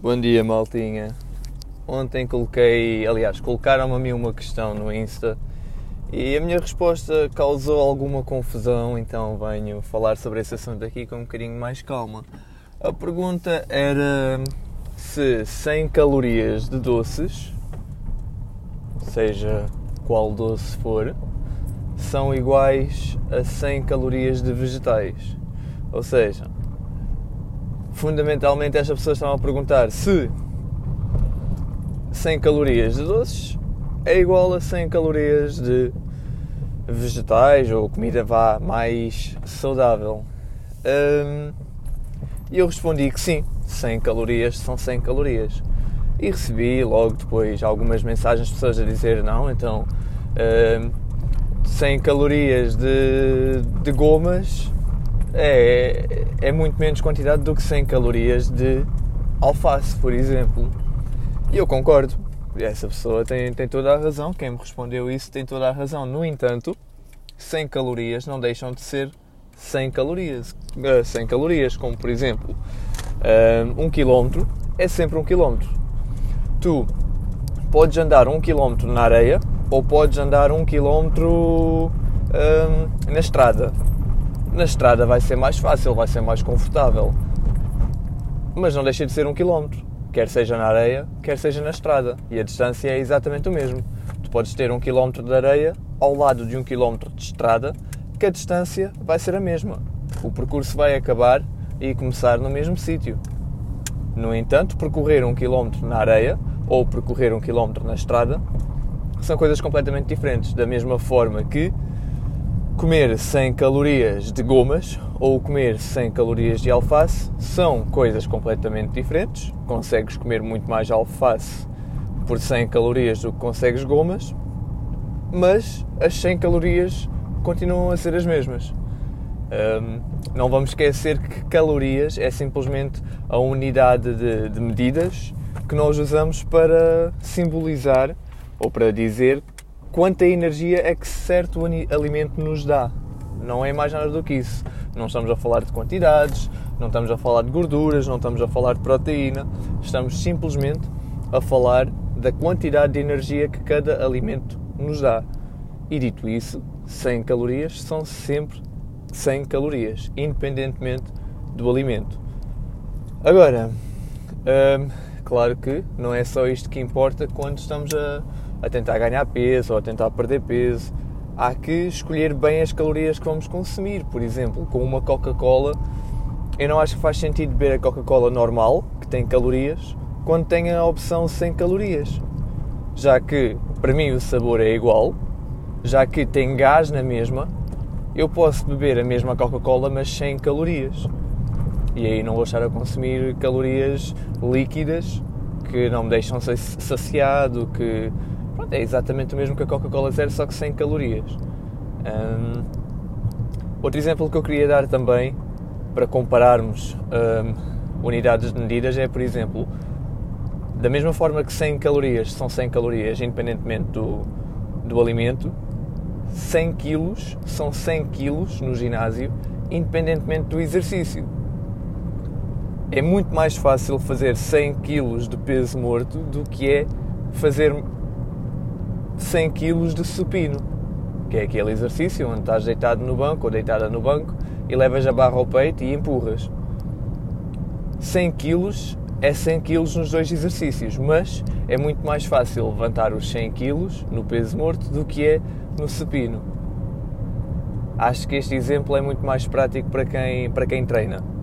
Bom dia, maltinha. Ontem coloquei, aliás, colocaram-me a mim uma questão no Insta e a minha resposta causou alguma confusão, então venho falar sobre esse assunto aqui com um bocadinho mais calma. A pergunta era se 100 calorias de doces, seja qual doce for, são iguais a 100 calorias de vegetais. Ou seja, fundamentalmente estas pessoas estavam a perguntar se 100 calorias de doces é igual a 100 calorias de vegetais ou comida vá mais saudável. Hum, e eu respondi que sim, 100 calorias são 100 calorias. E recebi logo depois algumas mensagens de pessoas a dizer não, então hum, 100 calorias de, de gomas é, é muito menos quantidade do que 100 calorias de alface, por exemplo. E eu concordo. Essa pessoa tem, tem toda a razão. Quem me respondeu isso tem toda a razão. No entanto, 100 calorias não deixam de ser 100 calorias. 100 eh, calorias, como por exemplo, eh, um quilómetro é sempre um quilómetro. Tu podes andar um quilómetro na areia ou podes andar um quilómetro um, na estrada. Na estrada vai ser mais fácil, vai ser mais confortável. Mas não deixa de ser um quilómetro, quer seja na areia, quer seja na estrada. E a distância é exatamente o mesmo. Tu podes ter um quilómetro de areia ao lado de um quilómetro de estrada, que a distância vai ser a mesma. O percurso vai acabar e começar no mesmo sítio. No entanto, percorrer um quilómetro na areia ou percorrer um quilómetro na estrada são coisas completamente diferentes. Da mesma forma que comer 100 calorias de gomas ou comer 100 calorias de alface são coisas completamente diferentes. Consegues comer muito mais alface por 100 calorias do que consegues gomas, mas as 100 calorias continuam a ser as mesmas. Um, não vamos esquecer que calorias é simplesmente a unidade de, de medidas que nós usamos para simbolizar ou para dizer quanta energia é que certo alimento nos dá. Não é mais nada do que isso. Não estamos a falar de quantidades, não estamos a falar de gorduras, não estamos a falar de proteína, estamos simplesmente a falar da quantidade de energia que cada alimento nos dá. E dito isso, 100 calorias são sempre 100 calorias, independentemente do alimento. Agora, hum, claro que não é só isto que importa quando estamos a, a tentar ganhar peso ou a tentar perder peso. Há que escolher bem as calorias que vamos consumir. Por exemplo, com uma Coca-Cola, eu não acho que faz sentido beber a Coca-Cola normal, que tem calorias, quando tem a opção sem calorias. Já que, para mim, o sabor é igual, já que tem gás na mesma, eu posso beber a mesma Coca-Cola, mas sem calorias. E aí não vou estar a consumir calorias líquidas que não me deixam saciado, que é exatamente o mesmo que a Coca-Cola Zero, só que sem calorias. Um, outro exemplo que eu queria dar também, para compararmos um, unidades de medidas, é, por exemplo, da mesma forma que 100 calorias são 100 calorias, independentemente do, do alimento, 100 quilos são 100 quilos no ginásio, independentemente do exercício. É muito mais fácil fazer 100 quilos de peso morto do que é fazer 100 kg de supino, que é aquele exercício onde estás deitado no banco ou deitada no banco e levas a barra ao peito e empurras. 100 kg é 100 kg nos dois exercícios, mas é muito mais fácil levantar os 100 kg no peso morto do que é no supino. Acho que este exemplo é muito mais prático para quem, para quem treina.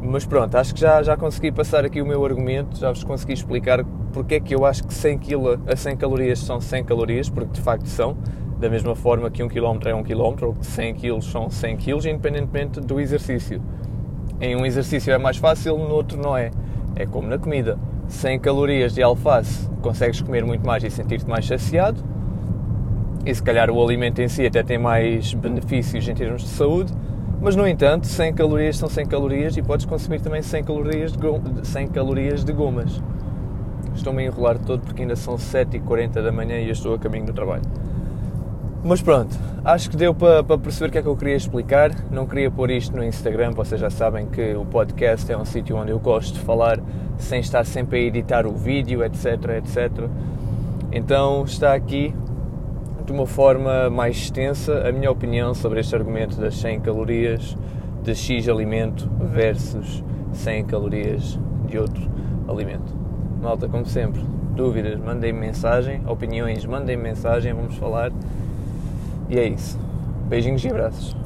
Mas pronto, acho que já, já consegui passar aqui o meu argumento, já vos consegui explicar porque é que eu acho que 100 kg a 100 calorias são 100 calorias, porque de facto são, da mesma forma que 1 km é 1 km, ou que 100 kg são 100 kg, independentemente do exercício. Em um exercício é mais fácil, no outro não é. É como na comida. 100 calorias de alface consegues comer muito mais e sentir-te mais saciado, e se calhar o alimento em si até tem mais benefícios em termos de saúde, mas no entanto, 100 calorias são 100 calorias e podes consumir também 100 calorias de, 100 calorias de gomas. Estou-me a enrolar todo porque ainda são 7h40 da manhã e eu estou a caminho do trabalho. Mas pronto, acho que deu para, para perceber o que é que eu queria explicar. Não queria pôr isto no Instagram, vocês já sabem que o podcast é um sítio onde eu gosto de falar sem estar sempre a editar o vídeo, etc, etc. Então está aqui de uma forma mais extensa a minha opinião sobre este argumento das 100 calorias de X alimento versus 100 calorias de outro alimento. Malta, como sempre, dúvidas, mandem mensagem, opiniões, mandem mensagem, vamos falar. E é isso. Beijinhos e abraços.